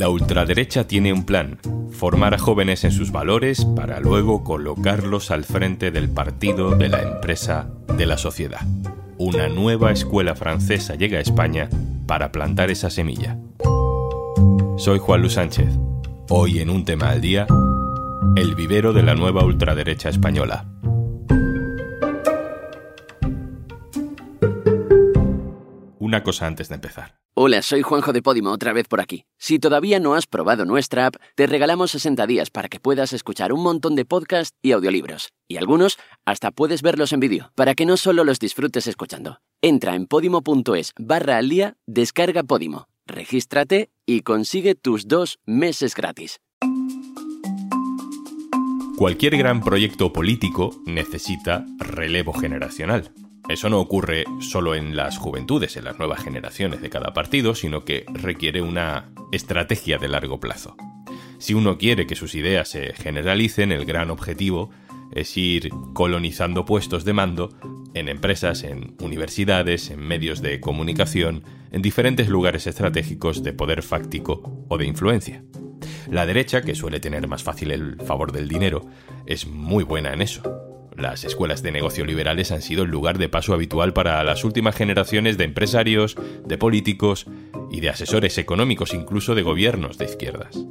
La ultraderecha tiene un plan, formar a jóvenes en sus valores para luego colocarlos al frente del partido, de la empresa, de la sociedad. Una nueva escuela francesa llega a España para plantar esa semilla. Soy Juan Luis Sánchez. Hoy en un tema al día, el vivero de la nueva ultraderecha española. Una cosa antes de empezar. Hola, soy Juanjo de Podimo, otra vez por aquí. Si todavía no has probado nuestra app, te regalamos 60 días para que puedas escuchar un montón de podcasts y audiolibros. Y algunos hasta puedes verlos en vídeo, para que no solo los disfrutes escuchando. Entra en podimo.es barra al día, descarga Podimo, regístrate y consigue tus dos meses gratis. Cualquier gran proyecto político necesita relevo generacional. Eso no ocurre solo en las juventudes, en las nuevas generaciones de cada partido, sino que requiere una estrategia de largo plazo. Si uno quiere que sus ideas se generalicen, el gran objetivo es ir colonizando puestos de mando en empresas, en universidades, en medios de comunicación, en diferentes lugares estratégicos de poder fáctico o de influencia. La derecha, que suele tener más fácil el favor del dinero, es muy buena en eso. Las escuelas de negocio liberales han sido el lugar de paso habitual para las últimas generaciones de empresarios, de políticos y de asesores económicos, incluso de gobiernos de izquierdas.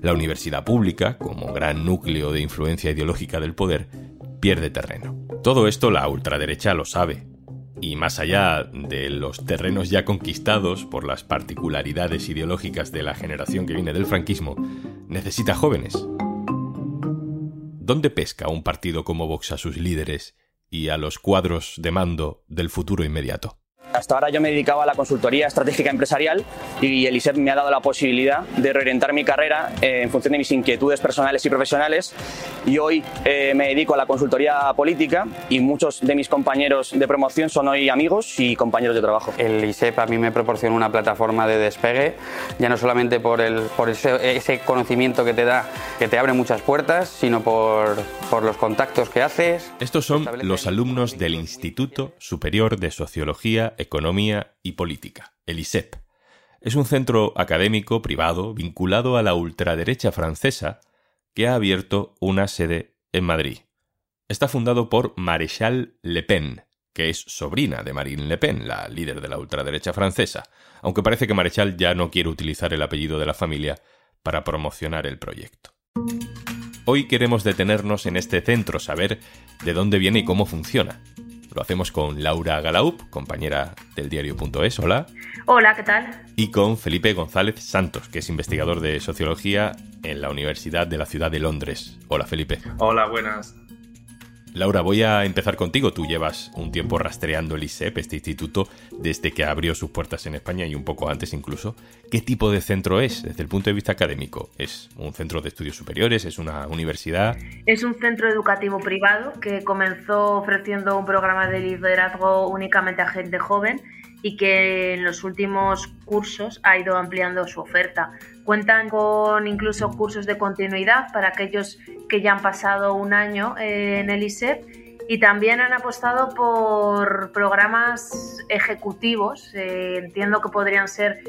La universidad pública, como gran núcleo de influencia ideológica del poder, pierde terreno. Todo esto la ultraderecha lo sabe, y más allá de los terrenos ya conquistados por las particularidades ideológicas de la generación que viene del franquismo, necesita jóvenes, ¿Dónde pesca un partido como Vox a sus líderes y a los cuadros de mando del futuro inmediato? Hasta ahora yo me dedicaba a la consultoría estratégica empresarial y el ISEP me ha dado la posibilidad de reorientar mi carrera eh, en función de mis inquietudes personales y profesionales. Y hoy eh, me dedico a la consultoría política y muchos de mis compañeros de promoción son hoy amigos y compañeros de trabajo. El ISEP a mí me proporciona una plataforma de despegue, ya no solamente por, el, por ese, ese conocimiento que te da, que te abre muchas puertas, sino por, por los contactos que haces. Estos son los alumnos del Instituto Superior de Sociología Economía y Política, el ISEP. Es un centro académico privado vinculado a la ultraderecha francesa que ha abierto una sede en Madrid. Está fundado por Maréchal Le Pen, que es sobrina de Marine Le Pen, la líder de la ultraderecha francesa, aunque parece que Maréchal ya no quiere utilizar el apellido de la familia para promocionar el proyecto. Hoy queremos detenernos en este centro, saber de dónde viene y cómo funciona. Lo hacemos con Laura Galaup, compañera del diario.es. Hola. Hola, ¿qué tal? Y con Felipe González Santos, que es investigador de sociología en la Universidad de la Ciudad de Londres. Hola, Felipe. Hola, buenas. Laura, voy a empezar contigo. Tú llevas un tiempo rastreando el ISEP, este instituto, desde que abrió sus puertas en España y un poco antes incluso. ¿Qué tipo de centro es desde el punto de vista académico? ¿Es un centro de estudios superiores? ¿Es una universidad? Es un centro educativo privado que comenzó ofreciendo un programa de liderazgo únicamente a gente joven y que en los últimos cursos ha ido ampliando su oferta. Cuentan con incluso cursos de continuidad para aquellos que ya han pasado un año eh, en el ISEP y también han apostado por programas ejecutivos. Eh, entiendo que podrían ser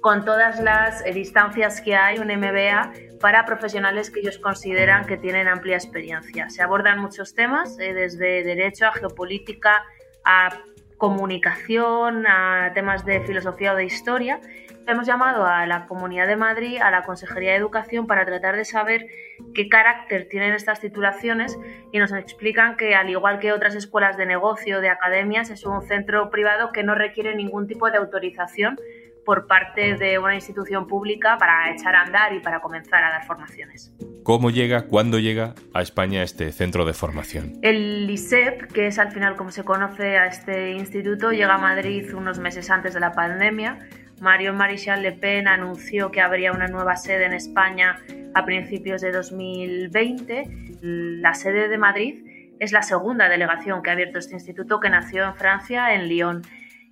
con todas las distancias que hay, un MBA para profesionales que ellos consideran que tienen amplia experiencia. Se abordan muchos temas, eh, desde derecho a geopolítica, a comunicación, a temas de filosofía o de historia. Hemos llamado a la Comunidad de Madrid, a la Consejería de Educación, para tratar de saber qué carácter tienen estas titulaciones y nos explican que, al igual que otras escuelas de negocio, de academias, es un centro privado que no requiere ningún tipo de autorización por parte de una institución pública para echar a andar y para comenzar a dar formaciones. ¿Cómo llega, cuándo llega a España este centro de formación? El ISEP, que es al final como se conoce a este instituto, llega a Madrid unos meses antes de la pandemia. Mario Marichal Le Pen anunció que habría una nueva sede en España a principios de 2020. La sede de Madrid es la segunda delegación que ha abierto este instituto que nació en Francia, en Lyon.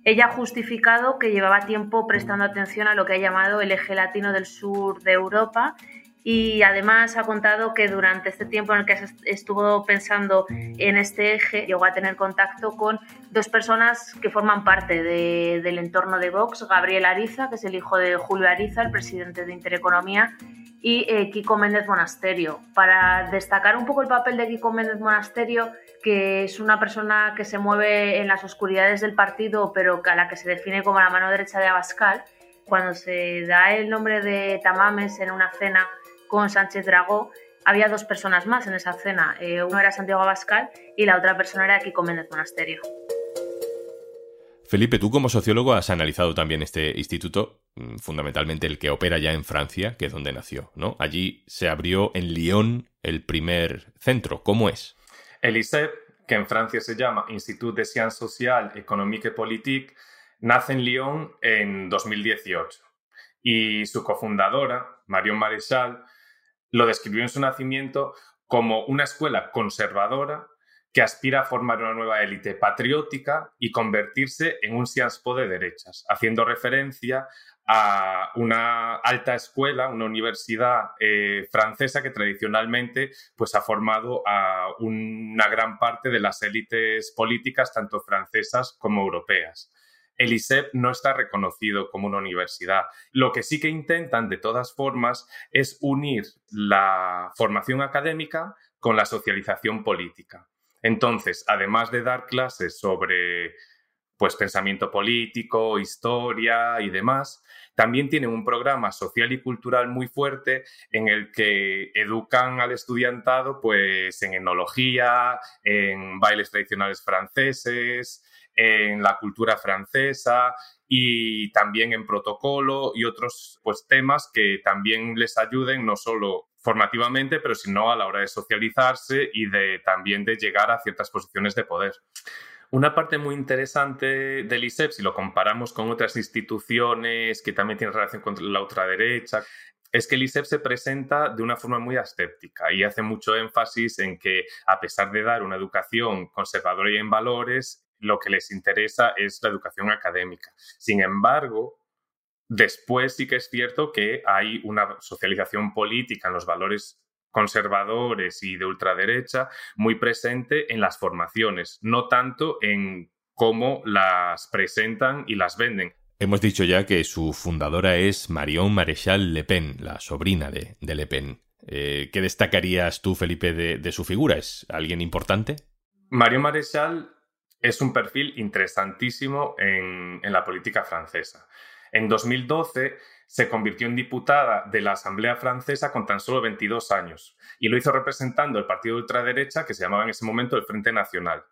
Ella ha justificado que llevaba tiempo prestando atención a lo que ha llamado el eje latino del sur de Europa y además ha contado que durante este tiempo en el que estuvo pensando en este eje llegó a tener contacto con dos personas que forman parte del entorno de Vox, Gabriel Ariza, que es el hijo de Julio Ariza, el presidente de Intereconomía, y eh, Kiko Méndez Monasterio. Para destacar un poco el papel de Kiko Méndez Monasterio, que es una persona que se mueve en las oscuridades del partido, pero a la que se define como la mano derecha de Abascal, cuando se da el nombre de Tamames en una cena con Sánchez Dragó, había dos personas más en esa cena. Eh, uno era Santiago Abascal y la otra persona era Kiko Méndez Monasterio. Felipe, tú como sociólogo has analizado también este instituto, mm, fundamentalmente el que opera ya en Francia, que es donde nació, ¿no? Allí se abrió en Lyon el primer centro. ¿Cómo es? El ISEP, que en Francia se llama Institut de Sciences Sociales, Économiques et Politiques, nace en Lyon en 2018. Y su cofundadora, Marion Maréchal, lo describió en su nacimiento como una escuela conservadora que aspira a formar una nueva élite patriótica y convertirse en un Sciences de derechas, haciendo referencia a una alta escuela, una universidad eh, francesa que tradicionalmente pues, ha formado a una gran parte de las élites políticas, tanto francesas como europeas el ISEP no está reconocido como una universidad. Lo que sí que intentan, de todas formas, es unir la formación académica con la socialización política. Entonces, además de dar clases sobre pues pensamiento político, historia y demás, también tienen un programa social y cultural muy fuerte en el que educan al estudiantado pues en enología, en bailes tradicionales franceses, en la cultura francesa y también en protocolo y otros pues, temas que también les ayuden no solo formativamente, pero sino a la hora de socializarse y de también de llegar a ciertas posiciones de poder. Una parte muy interesante del ISEP, si lo comparamos con otras instituciones que también tienen relación con la ultraderecha, es que el ISEP se presenta de una forma muy ascéptica y hace mucho énfasis en que, a pesar de dar una educación conservadora y en valores, lo que les interesa es la educación académica. Sin embargo, después sí que es cierto que hay una socialización política en los valores conservadores y de ultraderecha muy presente en las formaciones, no tanto en cómo las presentan y las venden. Hemos dicho ya que su fundadora es Marion Maréchal Le Pen, la sobrina de, Le Pen. Eh, ¿Qué destacarías tú, Felipe, de, de, su figura? ¿Es alguien importante? Marion Maréchal es un perfil interesantísimo en, la política francesa. En 2012 se convirtió en diputada de la Asamblea Francesa con tan solo 22 años y lo hizo representando el partido de ultraderecha que se llamaba en ese momento el Frente Nacional,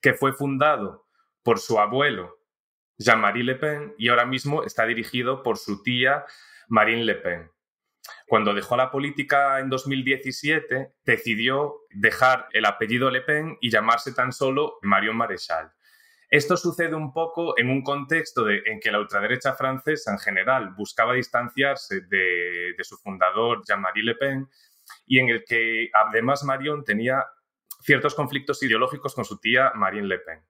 que fue fundado por su abuelo Jean-Marie Le Pen y ahora mismo está dirigido por su tía Marine Le Pen. Cuando dejó la política en 2017, decidió dejar el apellido Le Pen y llamarse tan solo Marion Maréchal. Esto sucede un poco en un contexto en que la ultraderecha francesa en general buscaba distanciarse de, su fundador Jean-Marie Le Pen y en el que además Marion tenía ciertos conflictos ideológicos con su tía Marine Le Pen.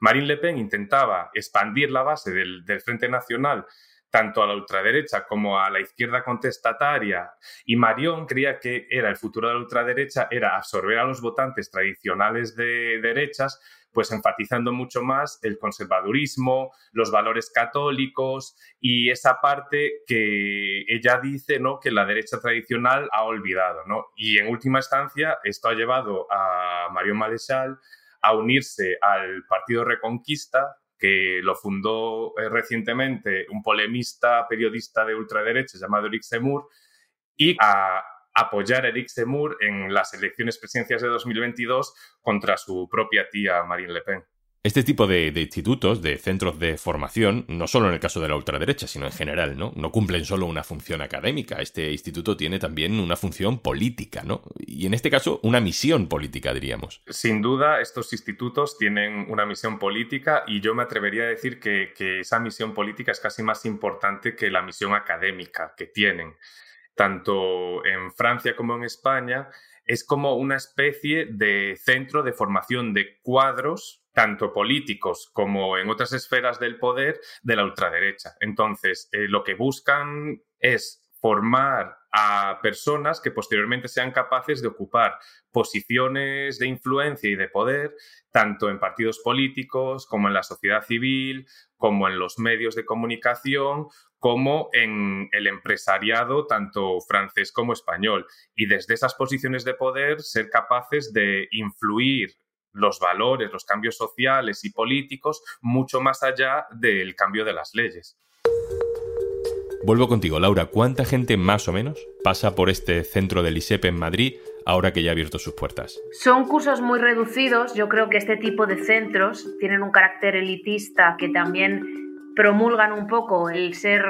Marine Le Pen intentaba expandir la base del Frente Nacional tanto a la ultraderecha como a la izquierda contestataria, y Marion creía que era el futuro de la ultraderecha, era absorber a los votantes tradicionales de derechas, pues enfatizando mucho más el conservadurismo, los valores católicos y esa parte que ella dice ¿no? que la derecha tradicional ha olvidado. ¿no? Y en última instancia, esto ha llevado a Marion Maréchal a unirse al Partido Reconquista, que lo fundó eh, recientemente un polemista periodista de ultraderecha llamado Eric Zemmour, y a apoyar a Eric Zemmour en las elecciones presidenciales de 2022 contra su propia tía Marine Le Pen. Este tipo de, institutos, de centros de formación, no solo en el caso de la ultraderecha, sino en general, ¿no? No cumplen solo una función académica. Este instituto tiene también una función política, ¿no? Y en este caso, una misión política, diríamos. Sin duda, estos institutos tienen una misión política y yo me atrevería a decir que, que esa misión política es casi más importante que la misión académica que tienen. Tanto en Francia como en España, es como una especie de centro de formación de cuadros tanto políticos como en otras esferas del poder de la ultraderecha. Entonces, eh, lo que buscan es formar a personas que posteriormente sean capaces de ocupar posiciones de influencia y de poder, tanto en partidos políticos como en la sociedad civil, como en los medios de comunicación, como en el empresariado, tanto francés como español. Y desde esas posiciones de poder ser capaces de influir los valores, los cambios sociales y políticos mucho más allá del cambio de las leyes. Vuelvo contigo, Laura. ¿Cuánta gente más o menos pasa por este centro del ISEP en Madrid ahora que ya ha abierto sus puertas? Son cursos muy reducidos. Yo creo que este tipo de centros tienen un carácter elitista que también promulgan un poco el ser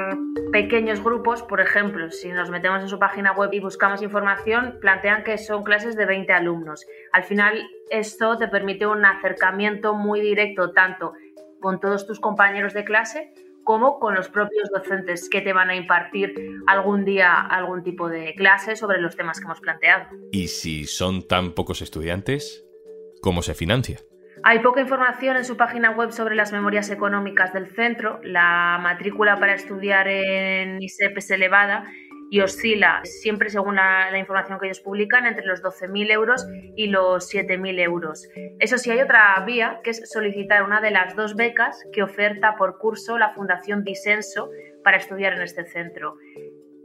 pequeños grupos. Por ejemplo, si nos metemos en su página web y buscamos información, plantean que son clases de 20 alumnos. Al final, esto te permite un acercamiento muy directo tanto con todos tus compañeros de clase como con los propios docentes que te van a impartir algún día algún tipo de clase sobre los temas que hemos planteado. Y si son tan pocos estudiantes, ¿cómo se financia? Hay poca información en su página web sobre las memorias económicas del centro. La matrícula para estudiar en ISEP es elevada y oscila siempre según la, información que ellos publican entre los 12.000 euros y los 7.000 euros. Eso sí, hay otra vía que es solicitar una de las dos becas que oferta por curso la Fundación Disenso para estudiar en este centro.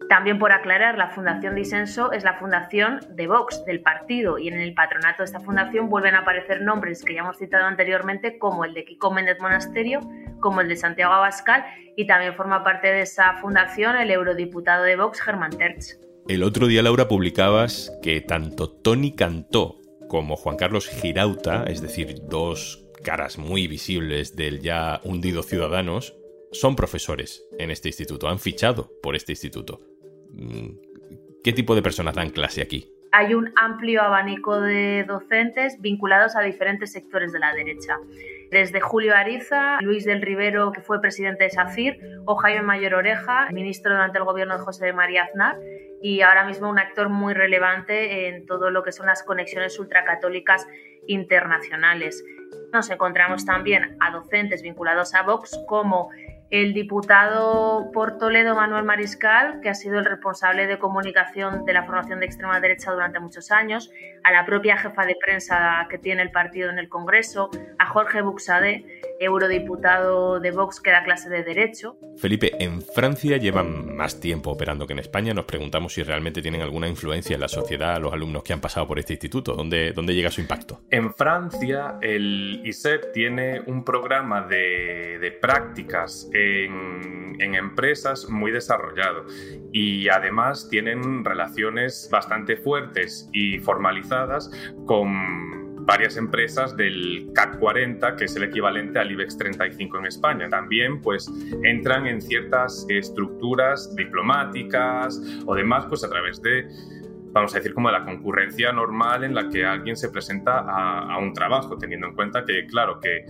También por aclarar, la Fundación Disenso es la fundación de Vox, del partido, y en el patronato de esta fundación vuelven a aparecer nombres que ya hemos citado anteriormente, como el de Kiko Monasterio, como el de Santiago Abascal, y también forma parte de esa fundación el eurodiputado de Vox, Germán Terch. El otro día, Laura, publicabas que tanto Tony Cantó como Juan Carlos Girauta, es decir, dos caras muy visibles del ya hundido Ciudadanos, son profesores en este instituto, han fichado por este instituto. ¿Qué tipo de personas dan clase aquí? Hay un amplio abanico de docentes vinculados a diferentes sectores de la derecha. Desde Julio Ariza, Luis del Rivero, que fue presidente de SACIR, o Jaime Mayor Oreja, ministro durante el gobierno de José María Aznar, y ahora mismo un actor muy relevante en todo lo que son las conexiones ultracatólicas internacionales. Nos encontramos también a docentes vinculados a Vox como el diputado por Toledo Manuel Mariscal, que ha sido el responsable de comunicación de la formación de extrema derecha durante muchos años, a la propia jefa de prensa que tiene el partido en el Congreso, a Jorge Buxade, eurodiputado de Vox que da clase de Derecho. Felipe, en Francia llevan más tiempo operando que en España. Nos preguntamos si realmente tienen alguna influencia en la sociedad los alumnos que han pasado por este instituto. ¿Dónde, dónde llega su impacto? En Francia, el ISEP tiene un programa de, de prácticas en, en empresas muy desarrollado y además tienen relaciones bastante fuertes y formalizadas con varias empresas del CAC 40, que es el equivalente al IBEX 35 en España. También pues entran en ciertas estructuras diplomáticas o demás pues a través de vamos a decir, como la concurrencia normal en la que alguien se presenta a, un trabajo, teniendo en cuenta que, claro, que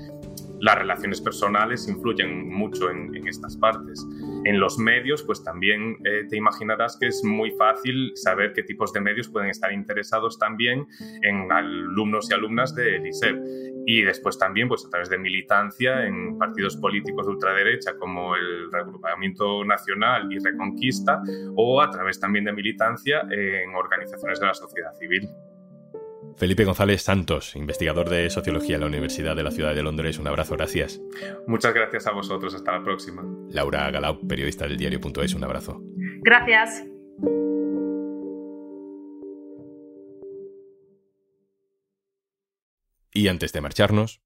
las relaciones personales influyen mucho en, estas partes. En los medios, pues también eh, te imaginarás que es muy fácil saber qué tipos de medios pueden estar interesados también en alumnos y alumnas del ISEP. Y después también, pues a través de militancia en partidos políticos de ultraderecha como el Regrupamiento Nacional y Reconquista, o a través también de militancia en organizaciones de la sociedad civil. Felipe González Santos, investigador de sociología en la Universidad de la Ciudad de Londres. Un abrazo, gracias. Muchas gracias a vosotros, hasta la próxima. Laura Galau, periodista del diario.es, un abrazo. Gracias. Y antes de marcharnos...